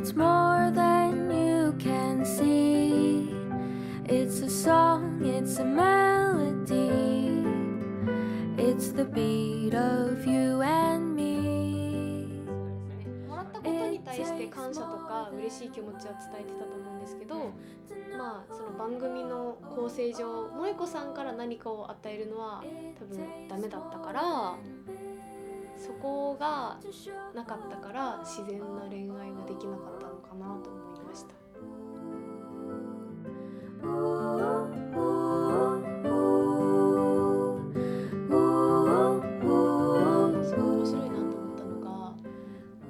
It's more than you can see. It's a song, it's a melody. It's the beat of you and me. もらったことに対して感謝とか嬉しい気持ちは伝えてたと思うんですけど、まあその番組の構成上萌子さんから何かを与えるのは多分ダメだったからそこがなかったから自然な恋愛ができなかったのかなと思いました。すごい面白いなと思ったのが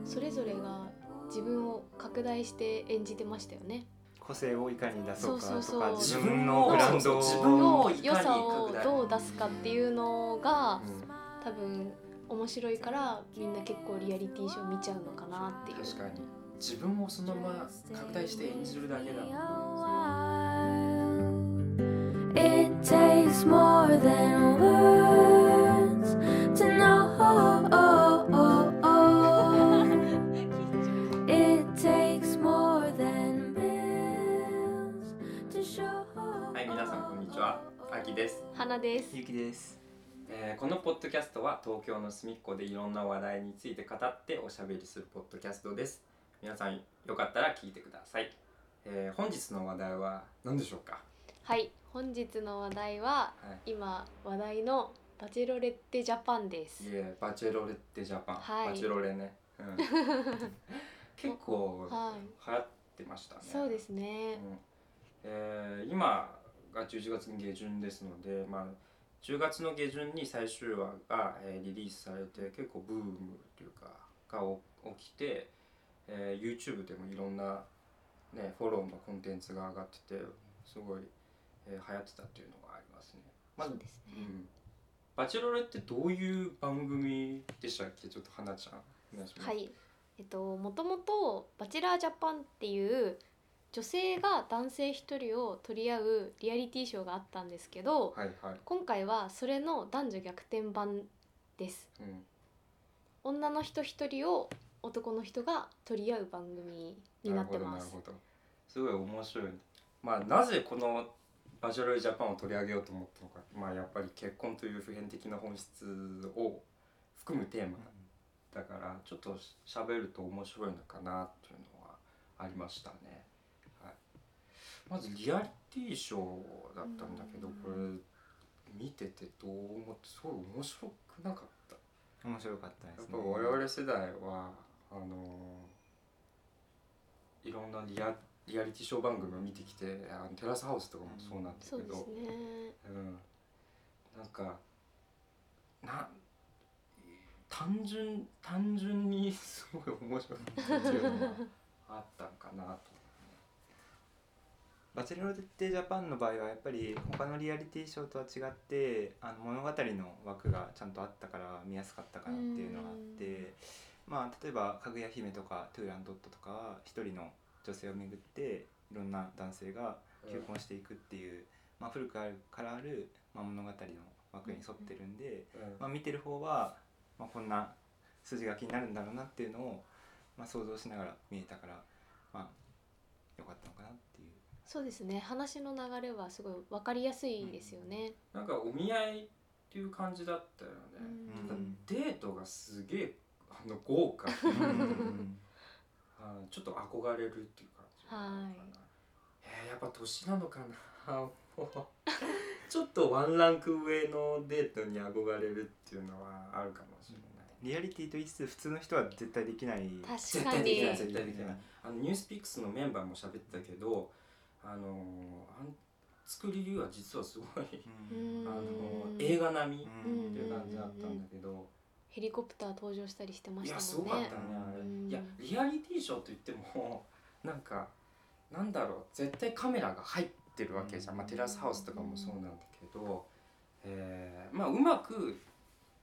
それぞれが自分を拡大して演じてましたよね。個性をいかに出そうかとそうそうそうか自分のブランドを良さをどう出すかっていうのがうん多分面白いからみんな結構リアリティショー見ちゃうのかなっていう。確かに自分をそのまま拡大して演じるだけだもん It takes more than words to know. It takes more than bills to show. はい皆さんこんにちはあきです、花です。ゆきですえーこのポッドキャストは東京の隅っこでいろんな話題について語っておしゃべりするポッドキャストです。皆さんよかったら聞いてください、えー本日の話題は何でしょうか？はい、本日の話題ははい。今話題のバチェロレッテジャパンです。いえバチェロレッテジャパン、はい。バチェロレね、うん、結構はい流行ってましたね。そうですね。うん。えー今が11月下旬ですので、まあ、10月の下旬に最終話が、えーリリースされて結構ブームというかがお起きて、えー YouTube でもいろんな、ね、フォローのコンテンツが上がっててすごい、えー流行ってたっていうのがありますね。まずね。うんバチェロレってどういう番組でしたっけ？ちょっと花ちゃんお願いします。はい。えっともともとバチェラージャパンっていう女性が男性一人を取り合うリアリティショーがあったんですけど、はいはい。今回はそれの男女逆転版です。うん。女の人一人を男の人が取り合う番組になってます。すごい面白い。まあなぜこのバチェロレジャパンを取り上げようと思ったのか。まあやっぱり結婚という普遍的な本質を含むテーマだからちょっと喋ると面白いのかなっていうのはありましたね、はい、まずリアリティショーだったんだけどうんこれ見ててどう思ってすごい面白くなかった面白かったですねやっぱ我々世代はあのいろんなリアリアリティショー番組を見てきてあのテラスハウスとかもそうなんだけど、そうですね。うん、なんかな単純単純にすごい面白いっていうのがあったんかなと。バチェロレッテジャパンの場合はやっぱり他のリアリティショーとは違ってあの物語の枠がちゃんとあったから見やすかったかなっていうのがあってまあ例えば「かぐや姫」とか「トゥーランドット」とかは一人の女性をめぐっていろんな男性が求婚していくっていう、まあ、古くからある、まあ、物語の枠に沿ってるんで、うんまあ、見てる方は、まあ、こんな筋書きになるんだろうなっていうのを、まあ、想像しながら見えたからまあよかったのかなって。そうですね。話の流れはすごいわかりやすいですよね。なんかお見合いっていう感じだったよね。うん。ただデートがすげえあの豪華。うん。あーちょっと憧れるっていう感じはい。えー、やっぱ年なのかな。もう。ちょっとワンランク上のデートに憧れるっていうのはあるかもしれない、リアリティと言いつつ普通の人は絶対できない。確絶かに。対できない。絶対できない。あのニュースピックスのメンバーも喋ってたけどあのーあん作りは実はすごいうん。あのうん映画並みっうん。ていう感じだったんだけど、ヘリコプター登場したりしてまいやすしたもんね。ごかった。ねあれ、うん。いやリアリティショーといっても なんかなんだろう絶対カメラが入ってるわけじゃん、まあ、テラスハウスとかもそうなんだけど、えーまあうまく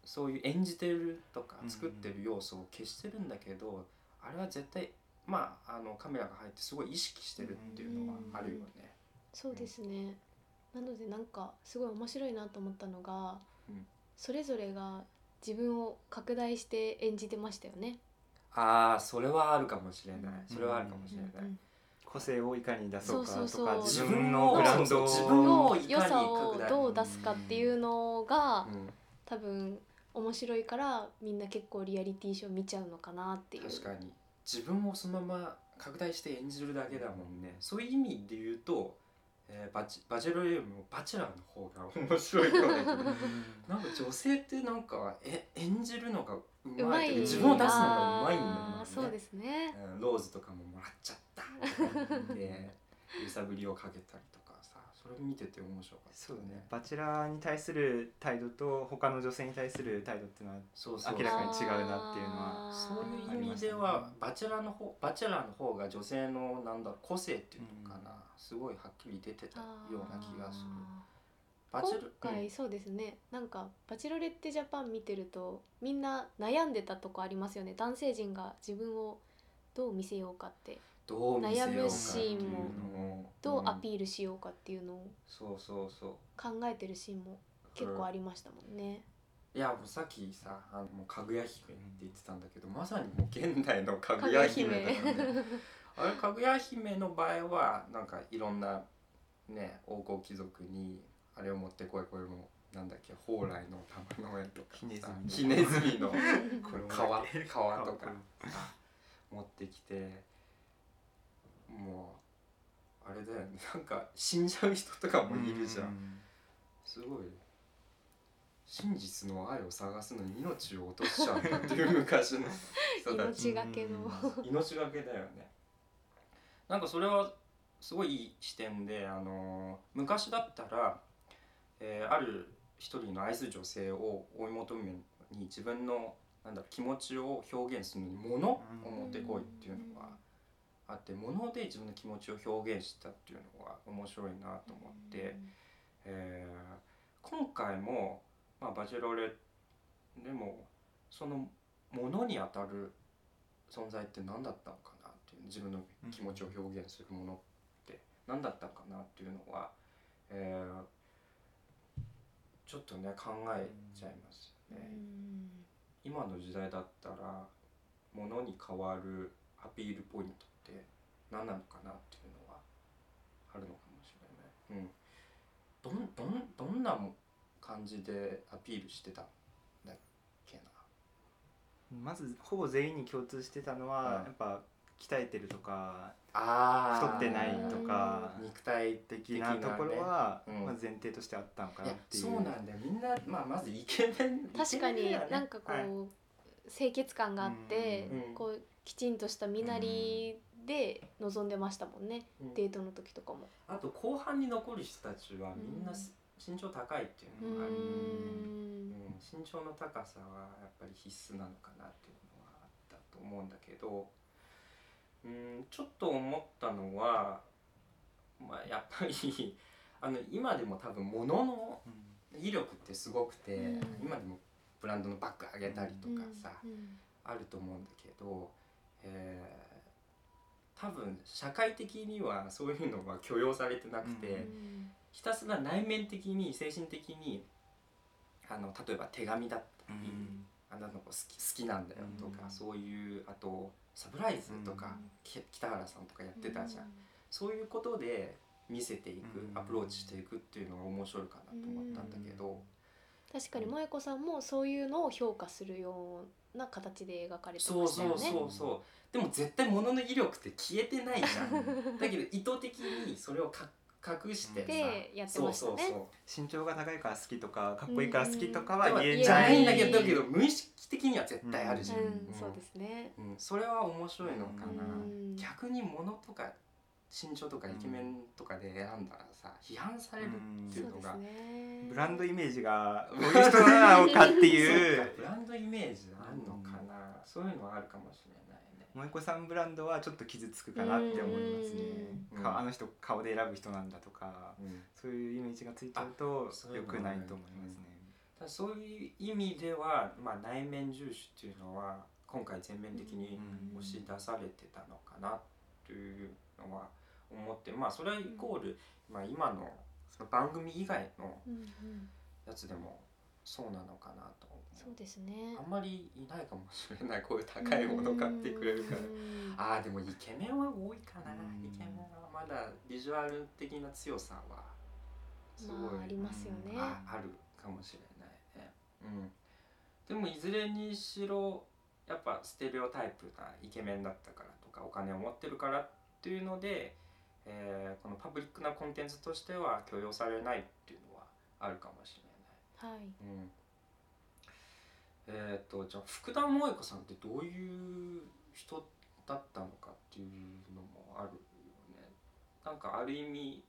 そういう演じてるとかうん作ってる要素を消してるんだけど、あれは絶対まああのカメラが入ってすごい意識してるっていうのはあるよね。そうですね。なのでなんかすごい面白いなと思ったのが、うん。それぞれが自分を拡大して演じてましたよね。ああそれはあるかもしれない。それはあるかもしれない、うん個性をいかに出そうかとかそうそうそう。自分のブランドを自分の良さをどう出すかっていうのがうん。多分面白いからみんな結構リアリティショー見ちゃうのかなっていう。確かに自分をそのまま拡大して演じるだけだもんね。そういう意味で言うと、えーバチバチェロレよりもバチェラーの方が面白いようなんか女性ってなんかえ演じるのがううまい自分を出すのがうまいんだよね。あーそうですね。うんローズとかももらっちゃったとか言って揺さぶりをかけたりとそれ見てて面白かったそうね。バチェラーに対する態度と他の女性に対する態度っていうのはそうそう明らかに違うなっていうのはそういう意味ではバチェラーの方バチェラーの方が女性のなんだろう個性っていうのかな、すごいはっきり出てたような気がする。バチェ今ラ回そうですね。なんか「バチェロレッテジャパン」見てるとみんな悩んでたとこありますよね。男性陣が自分をどう見せようかって。悩むシーンのをどうアピールしようかっていうのをそうそうそう。考えてるシーンも結構ありましたもんね。いやもうさっきさあのもうかぐや姫って言ってたんだけどまさにもう現代のかぐや姫だよねあれかぐや姫の場合はなんかいろんなね王侯貴族にあれを持ってこいこれもなんだっけ蓬莱の玉の絵とかさひねずみの これも皮皮とか持ってきてもうあれだよねなんか死んじゃう人とかもいるじゃん、すごい。真実の愛を探すのに命を落としちゃうんだっていう昔の人たち。命がけの。命がけだよね。なんかそれはすごいいい視点で、あのー昔だったら、えーある一人の愛する女性を追い求めに自分のなんだ気持ちを表現するのに物を持ってこいっていうのがあって物で自分の気持ちを表現したっていうのが面白いなと思って、えー今回も、まあ、バチェロレでもその物に当たる存在って何だったのかなっていう自分の気持ちを表現するものって。何だったのかなっていうのは、えーちょっとね考えちゃいますよね。今の時代だったら物に変わるアピールポイントって何なのかなっていうのはあるのかもしれない。うん、どんどんどんなも感じでアピールしてたんだっけな？まずほぼ全員に共通してたのは、はいやっぱ鍛えてるとかあ太ってないとか肉体的なところは、うん。まあ、前提としてあったのかなっていう。そうなんだよ。みんな、まあ、まずイケメン確かになんかこう、はい。清潔感があって、うん。こうきちんとした身なりで臨んでましたもんね、うん。デートの時とかも。あと後半に残る人たちはみんなうん。身長高いっていううのがある、うん。身長の高さはやっぱり必須なのかなっていうのはあったと思うんだけどうんちょっと思ったのは、まあ、やっぱり あの今でも多分物のうん。威力ってすごくて、うん。今でもブランドのバッグあげたりとかさ、うん。あると思うんだけど、えー多分社会的にはそういうのは許容されてなくて、うん。うんひたすら内面的に精神的にあの例えば手紙だったり、あなたの子好き好きなんだよとか、うん。そういうあとサプライズとか、北原さんとかやってたじゃん、うそういうことで見せていく、うん。アプローチしていくっていうのが面白いかなと思ったんだけど、確かに萌子さんもそういうのを評価するような形で描かれてそうましたよね。そうそうそうでも絶対物の威力って消えてないじゃん。だけど意図的にそれをか隠してさでやってましたね。そうそう身長が高いから好きとかかっこいいから好きとかそうは言えじゃないんだけどだけど無意識的には絶対あるじゃん、うん。うん。そうですね。うん。それは面白いのかな、うん。逆に物とか身長とかイケメンとかで選ん。だらさ批判されるっていそうのが、ね。ブランドイメージが こういう人なのかっていそう。ブランドイメージあるのかな、そういうのはあるかもしれないね。萌子さんブランドはちょっと傷つくかなって思いますね。うん。かあの人顔で選ぶ人なんだとかうん。そういうイメージがついちゃうとあそういう良くないと思いますね。ただそういう意味では、まあ、内面重視っていうのは今回全面的にうん。押し出されてたのかなというのは思ってまあそれはイコール、まあ、今のその番組以外のうんうん。やつでもそうなのかなと思そうですね。あんまりいないかもしれないこういう高いもの買ってくれるから。うんああでもイケメンは多いかな。うん。イケメンはまだビジュアル的な強さはすごい、まあありますよね。ああるかもしれないね。うん。でもいずれにしろやっぱステレオタイプなイケメンだったからとかお金を持ってるからっていうので、えーこのパブリックなコンテンツとしては許容されないっていうのはあるかもしれない。はい。うん。えっ、とじゃあ福田萌子さんってどういう人だったのかっていうのもあるよね。なんかある意味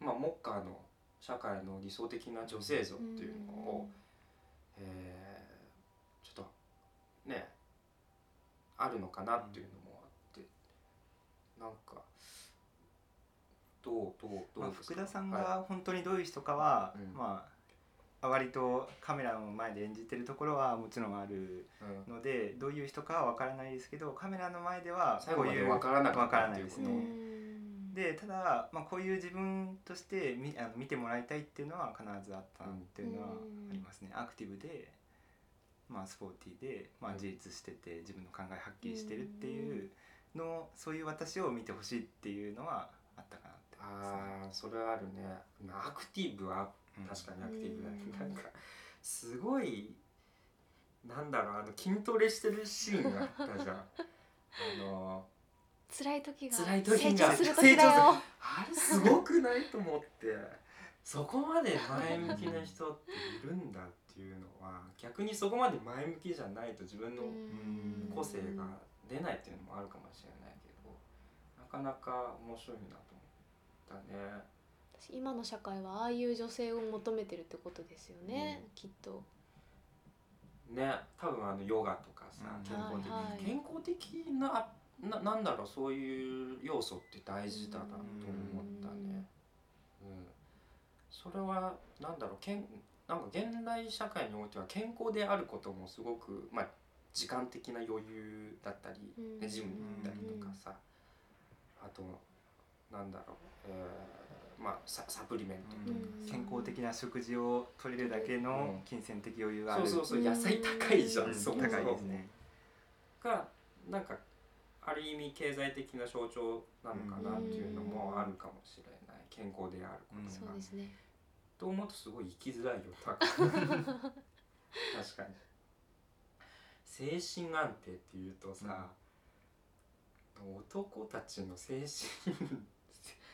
まあモッカーの社会の理想的な女性像っていうのを、えーちょっとねあるのかなっていうのなんかどうどうどまあうですか、福田さんはが本当にどういう人かは、うん。まあ割とカメラの前で演じてるところはもちろんあるいうん。のでどういう人かは分からないですけどカメラの前では最後までこういう分からなかわからったないですね。うん。でただ、まあ、こういう自分として見あの見てもらいたいっていうのは必ずあったっていうのはありますね、アクティブで、まあ、スポーティーで、まあう、ん。自立してて自分の考えはっきりしてるっていうのそういう私を見てほしいっていうのはあったかなって。思いますねああそれはあるね。まあアクティブはうん。確かにアクティブだね。うん。なんかすごいなんだろうあの筋トレしてるシーンがあったじゃん。あの辛い時が辛い時が成長する。あれすごくない？と思って。そこまで前向きな人っているんだっていうのは逆にそこまで前向きじゃないと自分のうん。個性が出ないっていうのもあるかもしれないけどなかなか面白いなと思ったね。今の社会はああいう女性を求めてるってことですよね、きっと。ね多分あのヨガとかさ、うん。健康的、はいはい。健康的なななんだろうそういう要素って大事だなと思ったね。うん、それはなんだろうけんなんか現代社会においては健康であることもすごくまあ時間的な余裕だったり、うん。ねジムに行ったりとかさ、あとなんだろう、えーまあササプリメント。とかうん。健康的な食事を取れるだけの金銭的余裕がある、そうそうそう野菜高いじゃん、うん。そ高いですね。がなんかある意味経済的な象徴なのかなっていうのもあるかもしれない。健康であることが、そうですね。と思うとすごい生きづらいよ 確かに精神安定っていうとさ、男たちの精神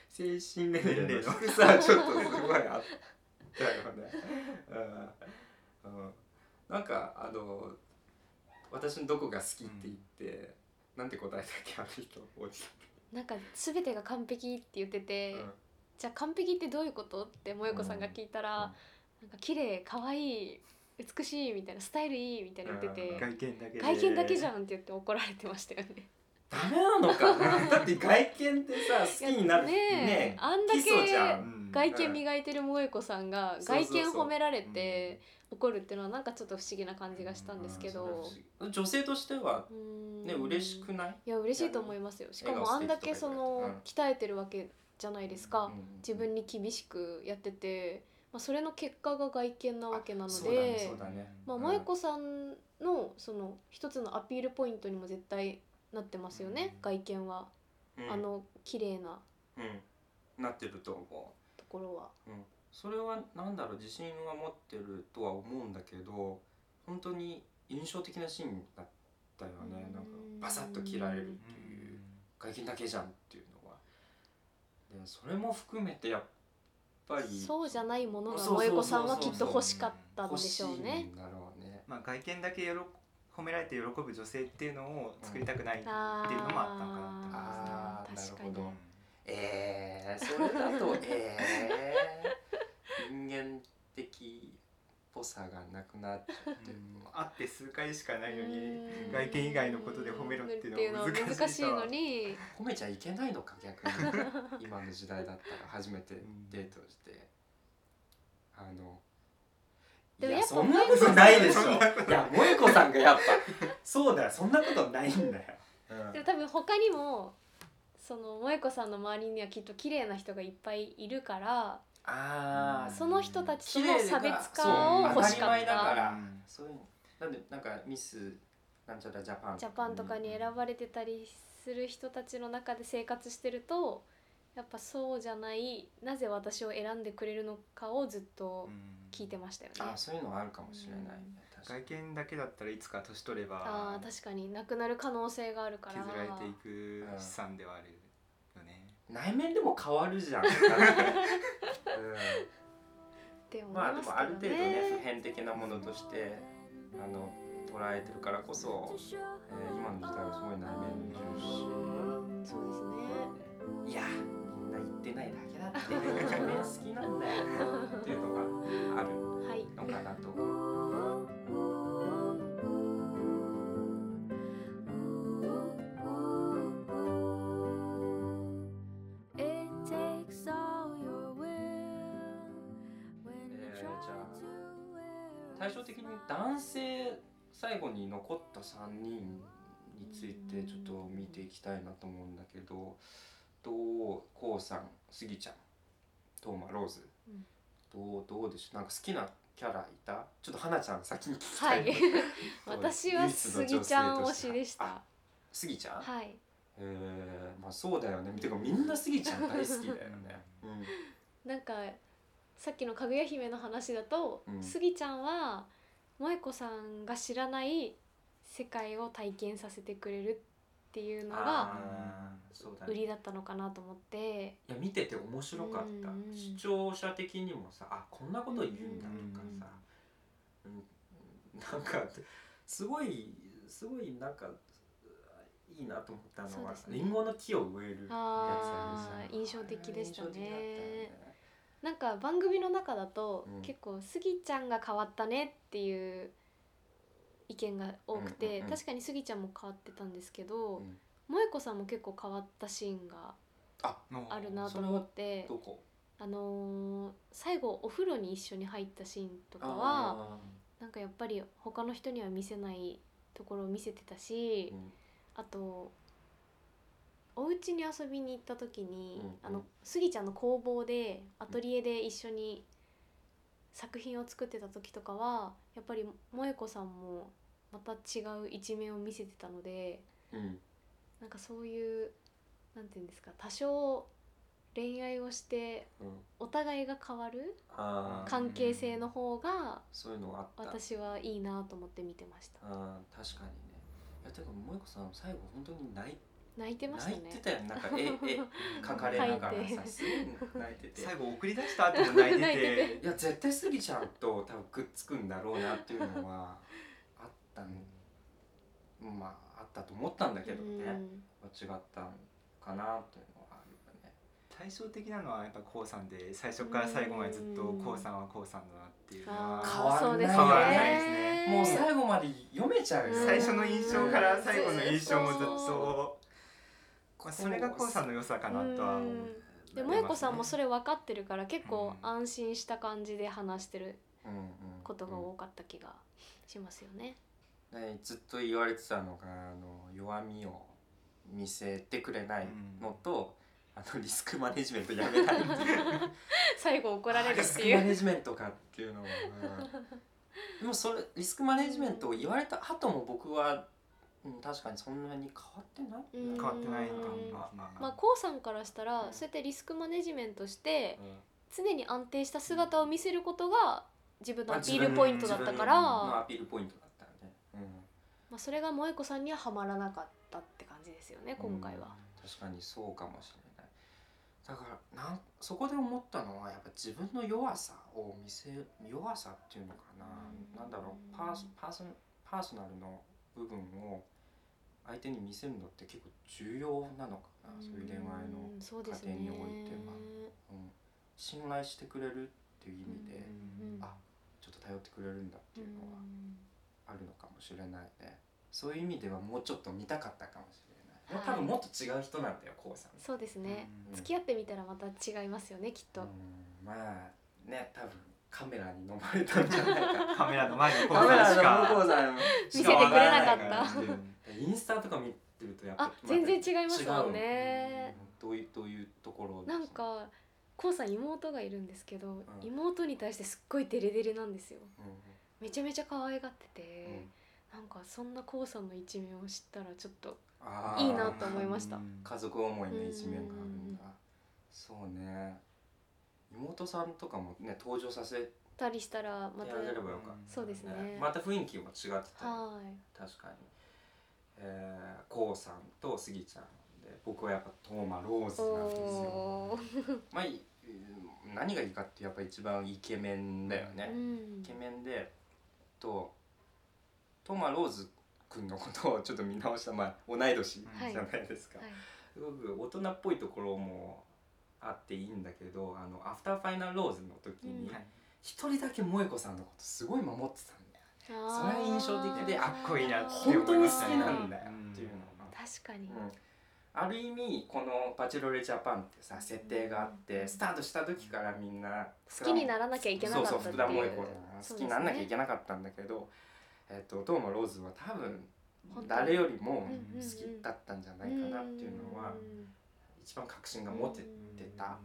精神年齢の低さちょっとすごいあったよね。うん。うん、なんかあの私のどこが好きって言って、なんて答えたっけあの人おじさなんか全てが完璧って言ってて、ん。うん。じゃあ完璧ってどういうこと？って萌子さんが聞いたら、なんか綺麗可愛い美しいみたいなスタイルいいみたいな言ってて、うん外見だけで。外見だけじゃんって言って怒られてましたよね。ダメなのかな。だって外見ってさ 好きになるねえねあんだけ外見磨いてる萌子さんが外見褒められて怒るっていうのはなんかちょっと不思議な感じがしたんですけど、女性としてはうん。ね嬉しくない？いや嬉しいと思いますよ。しかもあんだけその、うん。鍛えてるわけじゃないですか、うん。自分に厳しくやってて、まあ、それの結果が外見なわけなのでそうだねまあ、萌子さんのその一つのアピールポイントにも絶対なってますよね、うん。外見は、うん。あの綺麗な。うん。なってると思ところは。う、うん、それはなんだろう自信は持ってるとは思うんだけど本当に印象的なシーンだったよね。うん。なんかバサッと切られるっていう。外見だけじゃんっていうのは。でそれも含めてやっぱり。そうじゃないものが萌子さんはきっと欲しかったんでしょう欲しいね。んだろうね。まあ、外見だけ褒められて喜ぶ女性っていうのを作りたくないっていうのもああったのかなって思いますね。あー確かになるほどえー、それだとえー、人間的っぽさがなくなっちゃってる会って数回しかないのにうん。外見以外のことで褒めろっていうのは難しいのに。褒めちゃいけないのか逆に。今の時代だったら初めてデートして。あのいやそんなことないでしょ。いや萌子さんがやっぱ。そうだよそんなことないんだよ、うん。でも多分他にもその萌子さんの周りにはきっと綺麗な人がいっぱいいるからああその人たちとの差別化を欲しかっ当ただかたら。うん。そういうなんでなんかミスなんちゃらジャパン。ジャパンとかに選ばれてたりする人たちの中で生活してるとやっぱそうじゃないなぜ私を選んでくれるのかをずっと聞いてましたよね。あそういうのはあるかもしれないね。確かに。外見だけだったらいつか年取ればあー確かに。なくなる可能性があるから。削られていく資産ではある。内面でも変わるじゃん。うん、まあでもある程度ねね普遍的なものとしてあの捉えてるからこそ、えー今の時代はすごい内面重視。うんそうですね。いやみんな言ってないだけだって内面好きなんだよっていうのがあるはいのかなと。思う。対照的に男性最後に残った3人についてちょっと見ていきたいなと思うんだけどとこうさんスギちゃんトーマローズ、うんどうどうでしょう？なんか好きなキャラいた？ちょっと花ちゃん先に聞きはいたい、私はスギちゃん推しでしたあスギちゃん、はい。えー、まあそうだよね。てかみんなスギちゃん大好きだよね、うん。なんかさっきのかぐや姫の話だと、うん。スギちゃんは萌子さんが知らない世界を体験させてくれるっていうのが売りだったのかなと思って。いや見てて面白かった、うん。視聴者的にもさあこんなこと言うんだとかさ、うん。なんかすごいすごいなんかいいなと思ったのは、ね。リンゴの木を植えるやつ印象的でしたねなんか番組の中だと、うん。結構スギちゃんが変わったねっていう意見が多くて、うんうんうん確かにスギちゃんも変わってたんですけど、うん。萌子さんも結構変わったシーンがあるなと思ってど。こ？あのー最後お風呂に一緒に入ったシーンとかはあなんかやっぱり他の人には見せないところを見せてたしー、うん。あとお家に遊びに行った時に、うんうん。あのスギちゃんの工房でアトリエで一緒に作品を作ってた時とかはやっぱり萌子さんもまた違う一面を見せてたのでうん。なんかそういうなんていうんですか多少恋愛をしてうん。お互いが変わる関係性の方がそういうのがあった。私はいいなと思って見てました。あー確かにね。いやてか萌子さん最後本当に泣い泣いてましたね。泣いてたよなんか絵絵描かれながら描いてさすごい泣いてて。最後送り出した後も泣いて泣いてて。いや絶対スギちゃんと多分くっつくんだろうなっていうのはあったんまああったと思ったんだけどね、うん。違ったんかなというのはあるよね。対照的なのはやっぱこうさんで最初から最後までずっとこうさんはこうさんだなっていうのは変わんない変わらないですね。もう最後まで読めちゃう最初の印象から最後の印象もずっとまあそれがこうさんの良さかなとは思ううん。で萌子さんもそれ分かってるから結構安心した感じで話してるうんうん。ことが多かった気がしますよね。でずっと言われてたのがあの弱みを見せてくれないのと、あのリスクマネジメントやめないっていう。最後怒られるリスクマっていう。ネジメントかっていうのは、うんでもそれリスクマネジメントを言われた後も僕は、うん、確かにそんなに変わってない。うん。変わってないまあ、こうさんからしたらそうやってリスクマネジメントしてうん。常に安定した姿を見せることが自分のアピールポイントだったから、のアピールポイントだったよね、うん。まあ、それが萌子さんにはハマらなかったって感じですよね今回は。うん確かにそうかもしれない。だからなんそこで思ったのはやっぱ自分の弱さを見せ弱さっていうのかな、うん。なんだろうパーソパーソパーソナルの部分を相手に見せるのって結構重要なのかな、そういう恋愛の過程においては、うん、信頼してくれるっていう意味で、うん。あちょっと頼ってくれるんだっていうのはうん。あるのかもしれないね。そういう意味ではもうちょっと見たかったかもしれない、はい。多分もっと違う人なんだよこうさん。そうですね、うん。付き合ってみたらまた違いますよねきっと、うん。まあね多分カメラに飲まれたんじゃないか。カメラの前にカメラさんしかの向こうさん。見せてくれなかった。うんインスタとか見てるとやっぱあ全然違いますもんね。どういうどういうところなんかこうさん妹がいるんですけど、ん。妹に対してすっごいデレデレなんですよ。うんめちゃめちゃ可愛がってて、うん。なんかそんなこうさんの一面を知ったらちょっといいなと思いました。うん。家族思いの一面があるんだ。そうね妹さんとかもね登場させてたりしたらまたあげればよかったそうですね。また雰囲気も違ってた。よはい。確かに。えー、こうさんとスギちゃんで僕はやっぱトーマローズなんですよ。おー。まあいうん何がいいかってやっぱ一番イケメンだよね、うん。イケメンでとトーマローズ君のことをちょっと見直した。まあ同い年じはいゃないですか、はい。すごく大人っぽいところもあっていいんだけどあのアフターファイナルローズの時に一人だけ萌子さんのことすごい守ってたんだよあー。それは印象的でかっこいいなって本当に好きなんだよっていうのが、確かある意味この「バチェロレジャパン」ってさ設定があってスタートした時からみんな好きにならなきゃいけなかったそうそう福田萌子好きにならなきゃいけなかったんだけど、えっとトーマローズは多分誰よりも好きだったんじゃないかなっていうのは一番確信が持ててた。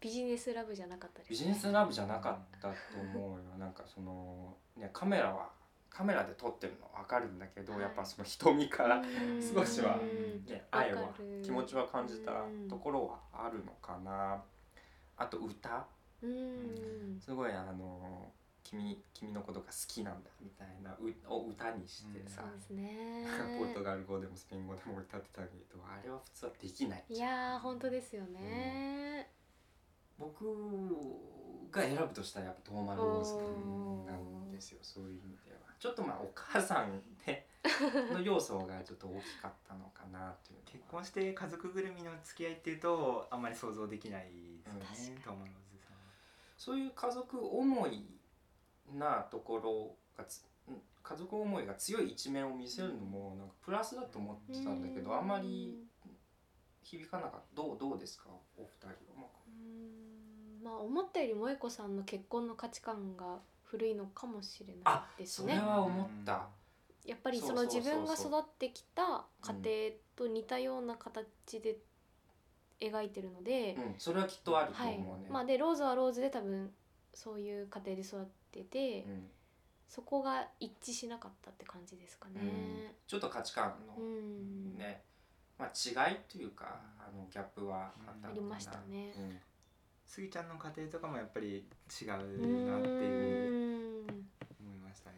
ビジネスラブじゃなかったですビジネスラブじゃなかったと思うよ。なんかそのねカメラはカメラで撮ってるの分かるんだけど、はい。やっぱその瞳から、うん。少しはうんね、愛は気持ちは感じたところはあるのかな。あと歌。うん。すごいあの君君のことが好きなんだみたいなうを歌にしてさそう、ですね。ポルトガル語でもスペイン語でも歌ってたけどあれは普通はできない。いやー本当ですよね、僕が選ぶとしたらやっぱトーマローズなんですよそういう意味では。ちょっとまあお母さんでの要素がちょっと大きかったのかなっていう結婚して家族ぐるみの付き合いっていうとあんまり想像できないですよね、うんトーマローズさんは。そういう家族思いなところがつん家族思いが強い一面を見せるのもなんかプラスだと思ってたんだけどあん。まり響かなかった。どうどうですか？お二人は、まあうん。まあ思ったより萌子さんの結婚の価値観が古いのかもしれないあですね。それは思った、やっぱりその自分が育ってきた家庭と似たような形で描いてるので、うん、それはきっとあるとはい思うね、まあでローズはローズで多分そういう家庭で育ってて、うんそこが一致しなかったって感じですかね。ちょっと価値観うのん、ね、まあ、違いというかあのギャップはあったのかな。ありましたね。うん。スギちゃんの家庭とかもやっぱり違ううなっていう。思いましたね。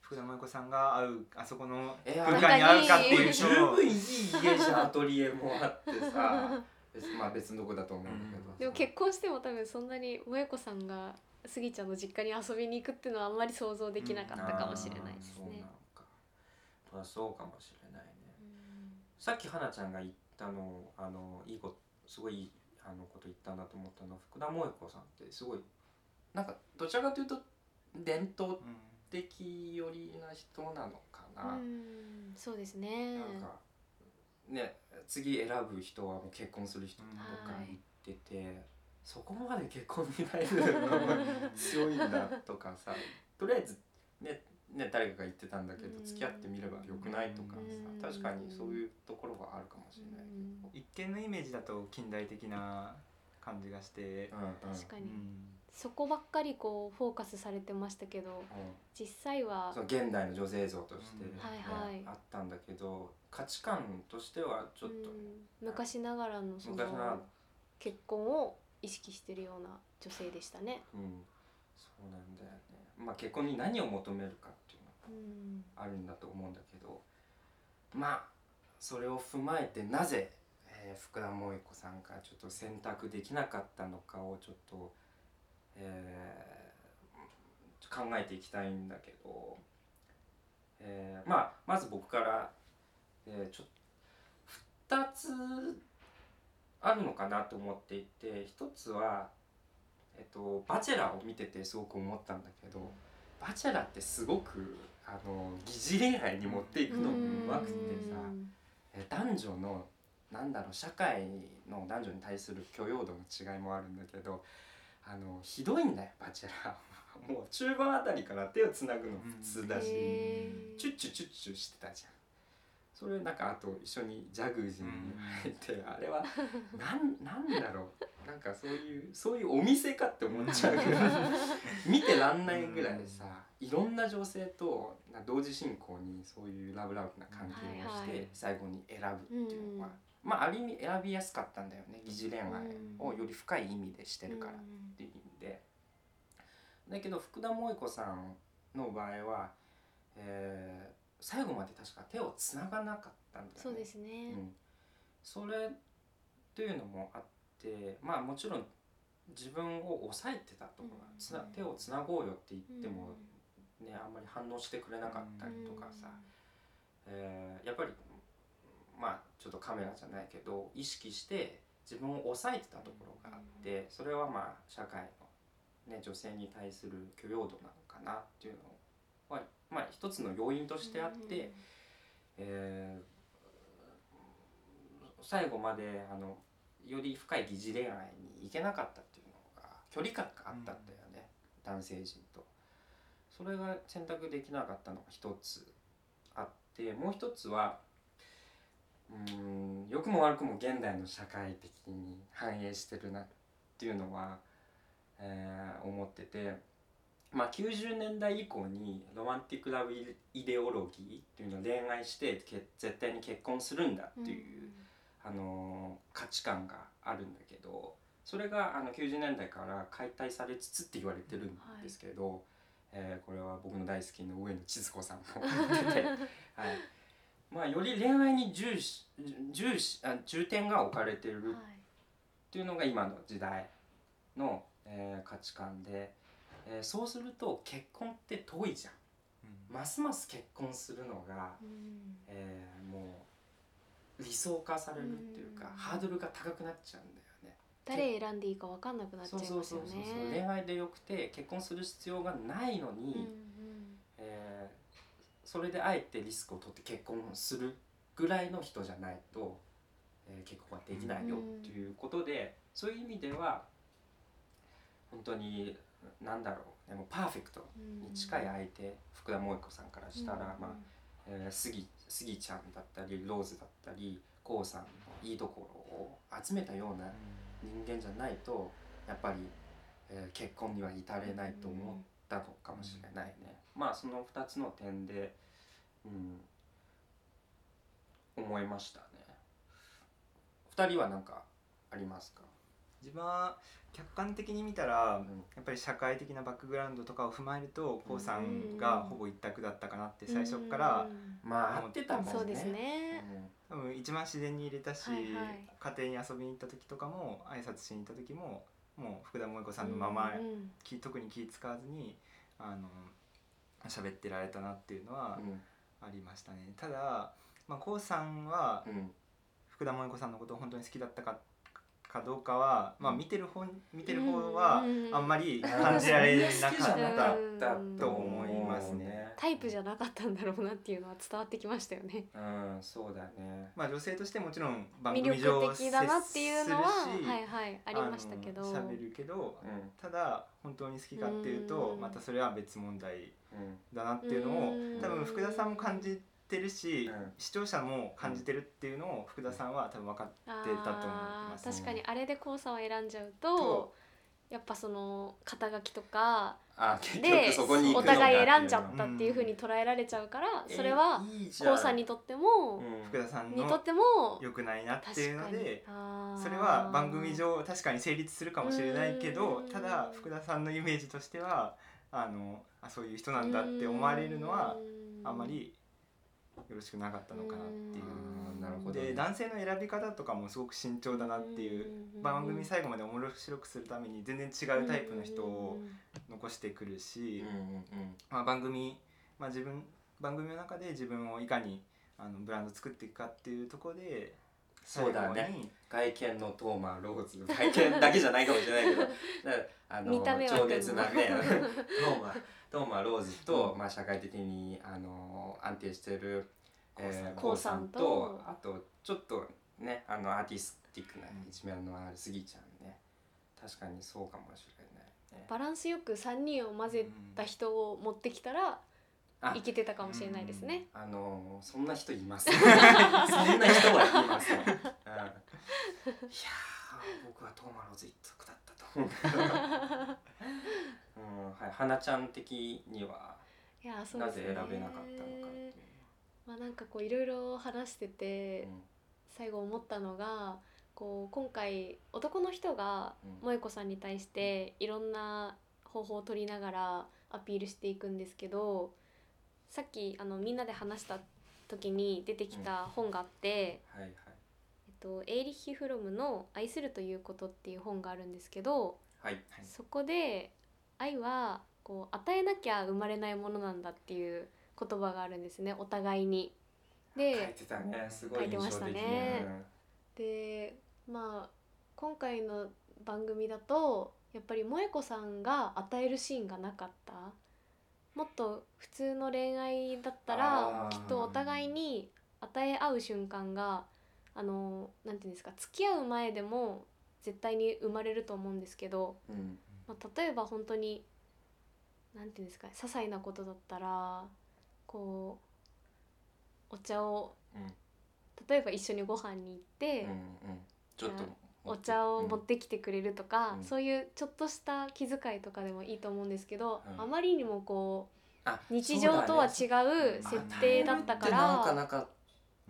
福田萌子さんが会うあそこのえ空間に合うかっていう。十と分いい家じゃアトリエもあってさ。別まあ別のとこだと思うんだけど、でも結婚しても多分そんなに萌子さんがスギちゃんの実家に遊びに行くっていうのはあんまり想像できなかったかもしれないですね。あーそうなの。かまあそうかもしれないね。うんさっき花ちゃんが言ったのあのいいことすごいいいあのこと言ったなと思ったのは福田萌子さんってすごいなんかどちらかというと伝統うん的寄りな人なのかな、うん。そうですね。なんかね次選ぶ人はもう結婚する人とかはい言ってて、そこまで結婚になれるのが強いんだとかさ。とりあえずねね誰かが言ってたんだけどうん。付き合ってみればよくないとかうん。さ確かにそういうところがあるかもしれないけ一見のイメージだと近代的な感じがして、ど、うんうん。確かに、うん。そこばっかりこうフォーカスされてましたけどうん。実際はその現代の女性像として、ねうん。はいはい。あったんだけど価値観としてはちょっと、うん。昔ながらのその昔ながら。結婚を意識してるような女性でしたね。うん、そうなんだよね。まあ結婚に何を求めるかっていうのがうんあるんだと思うんだけどまあそれを踏まえてなぜ、えー福田萌子さんがちょっと選択できなかったのかをちょっと、えー考えていきたいんだけど、えーまあまず僕から、えーちょっと2つあるのかなと思っていて1つは、えっと「バチェラー」を見ててすごく思ったんだけど「バチェラー」ってすごくあの疑似恋愛に持っていくのもうまくてさ男女のなんだろう社会の男女に対する許容度の違いもあるんだけどあのひどいんだよバチェラーは。もう中盤あたりから手をつなぐの普通だし、チュッチュチュッチュしてたじゃんそれなんかあと一緒にジャグジーに入って、あれはなんなんだろう。なんかそういうそういうお店かって思っちゃう。ぐらい見てらんないぐらいさいろんな女性とな同時進行にそういうラブラブな関係をして、最後に選ぶっていうのは、うん。まあある意味選びやすかったんだよね。疑似恋愛をより深い意味でしてるからうんっていう意味で。だけど福田萌子さんの場合は、えー最後まで確か手をつながなかったんだよね。そうですね。うん、それというのもあってまあもちろん自分を抑えてたところが、うん。つな手をつなごうよって言っても、ねあんまり反応してくれなかったりとかさ、えーやっぱりまあちょっとカメラじゃないけど意識して自分を抑えてたところがあってそれはまあ社会の、ね、女性に対する許容度なのかなっていうのは、まあ、一つの要因としてあって、えー最後まであのより深い疑似恋愛に行けなかったっていうのが距離感があったんだよね、男性陣と。それが選択できなかったのが一つあってもう一つはうーん良くも悪くも現代の社会的に反映してるなっていうのは、えー思ってて。まあ、90年代以降にロマンティック・ラブ・イデオロギーっていうのを恋愛してけ絶対に結婚するんだっていう、あのー価値観があるんだけどそれがあの90年代から解体されつつって言われてるんですけど、えーこれは僕の大好きな上野千鶴子さんも言ってて、はい。まあ、より恋愛に重視重視あ重点が置かれてるっていうのが今の時代の、えー価値観で、えーそうすると結婚って遠いじゃん。ますます結婚するのが、えーもう理想化されるっていうか、うん。ハードルが高くなっちゃうんだよね。誰選んでいいか分かんなくなっちゃいますよね。そうそうそうそう恋愛でよくて結婚する必要がないのに、うんうん。えーそれであえてリスクを取って結婚するぐらいの人じゃないと、えー結婚はできないよっていうことで、そういう意味では本当に何だろう。でもパーフェクト。に近い相手、福田萌子さんからしたら、まあえー、杉杉ちゃんだったりローズだったり k o さんのいいところを集めたような人間じゃないとやっぱり、えー結婚には至れないと思ったのかもしれないね。まあその2つの点で、うん、思いましたね。2人は何かありますか、自分は客観的に見たらうん。やっぱり社会的なバックグラウンドとかを踏まえると k o さんがほぼ一択だったかなって最初からまあ合ってたもんね。そうですね。多分一番自然に入れたし、はいはい。家庭に遊びに行った時とかも挨拶しに行った時ももう福田萌子さんのまま、うん。き特に気使わずにあの喋ってられたなっていうのはうん。ありましたね。ただ、まあ、こうさんはうん。福田萌子さんのことを本当に好きだったかかどうかは、まあ、見てる方見てる方はうん。あんまり感じられなかっかた。と思いますね。タイプじゃなかったんだろうなっていうのは伝わってきましたよね。うん、そうだね。まあ、女性としてもちろん番魅組上力的だなっていうのは接するしはいはいありましたけど。喋るけどうん。ただ本当に好きかっていうとうん。またそれは別問題うんだなっていうのをうん。多分福田さんも感じてるしうん。視聴者も感じてるっていうのを福田さんは多分分かっあ出たと思います。ー確かにあれで黄砂を選んじゃうととやっぱその肩書きとかあ、結で局そこに行お互い選んじゃったっていうふうに捉えられちゃうからそれはえいいじゃん。黄砂にとってもうん。福田さんのにとっても良くないなっていうのでそれは番組上確かに成立するかもしれないけどうん。ただ福田さんのイメージとしてはあのあそういう人なんだって思われるのはあん。まりよろしくなかったのかなっていう。うん。なるほどね。で男性の選び方とかもすごく慎重だなっていう番組最後まで面白くするために全然違うタイプの人を残してくるし、まあ、番組、まあ、自分番組の中で自分をいかにあのブランド作っていくかっていうところでそうだね。外見のトーマローズ外見だけじゃないかもしれないけど。あの見た目は情熱なね トーマトーマローズと、まあ、社会的にあの安定してるえーコウさんとコウさんと。あとちょっとねあのアーティスティックな一面のあるスギちゃんね。確かにそうかもしれないね。バランスよく3人を混ぜた人を持ってきたらあいけてたかもしれないですね。あのそんな人います。そんな人はいますよ、うん、いやー僕はトーマローズ一族だったと思うけど。うんはい花ちゃん的にはいやそうなぜ選べなかったのかっていう。まあなんかこういろいろ話してて、の最後思ったのがこう今回男の人がうん。萌子さんに対していろんな方法を取りながらアピールしていくんですけどさっきあのみんなで話した時に出てきた本があって、はいはい。えっと、エーリッヒ・フロムの「愛するということ」っていう本があるんですけどはいそこで愛はこう与えなきゃ生まれないものなんだっていう言葉があるんですねお互いに。書いでてたね。すごい書いてましたね。でまあ今回の番組だとやっぱり萌子さんが与えるシーンがなかったもっと普通の恋愛だったらきっとお互いに与え合う瞬間があのなんていうんですか付き合う前でも絶対に生まれると思うんですけど、うん。うんまあ、例えば本当になんていうんですか些細なことだったらこうお茶をうん。例えば一緒にご飯に行って、うんうん。ちょっとお茶を持うんってきてくれるとか、うん。そういうちょっとした気遣いとかでもいいと思うんですけど、うん。あまりにもこあう日常とは違そう設定だったから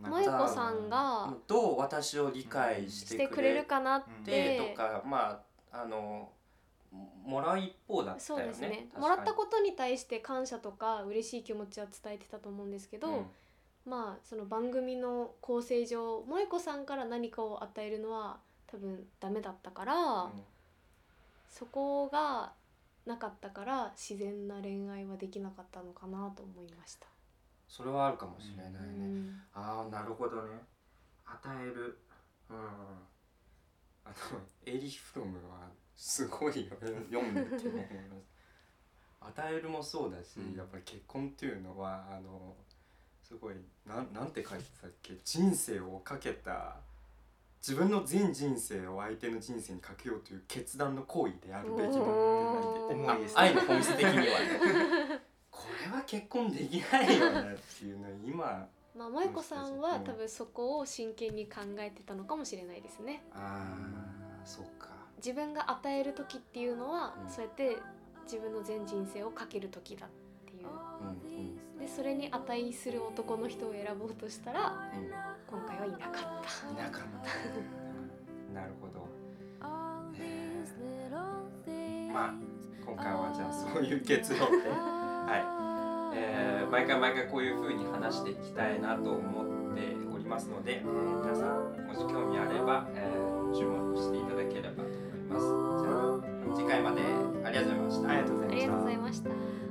萌子さんがどう私を理解ししててくくれれるかなってとかまああのもらう一方だったそうよね。ですねもらったことに対して感謝とか嬉しい気持ちは伝えてたと思うんですけど、うん。まあその番組の構成上萌子さんから何かを与えるのは多分ダメだったから、うんそこがなかったから自然な恋愛はできなかったのかなと思いました。それはあるかもしれないね、うん。ああなるほどね。与える。うん。あのエリヒ・フロムはすごい 読んでてね与えるもそうだし、うん。やっぱり結婚っていうのはあのすごいなんなんて書いてたっけ？人生をかけた自分の全人生を相手の人生にかけようという決断の行為であるべきだって愛の本質的にはね。これは結婚できないよねっていうの今まあ萌子さんはうん多分そこを真剣に考えてたのかもしれないですね。ああそうか。自分が与える時っていうのは、うん。そうやって自分の全人生をかける時だっていう。うんうんでそれに値する男の人を選ぼうとしたら、うん、今回はいなかった。いなかった。なるほど、えー、まあ今回はじゃあそういう結論で。はい、えー、毎回毎回こういうふうに話していきたいなと思っておりますので、え、皆さんもし興味あれば、えー、注目していただければと思います。じゃあ次回までありがとうございました。ありがとうございました。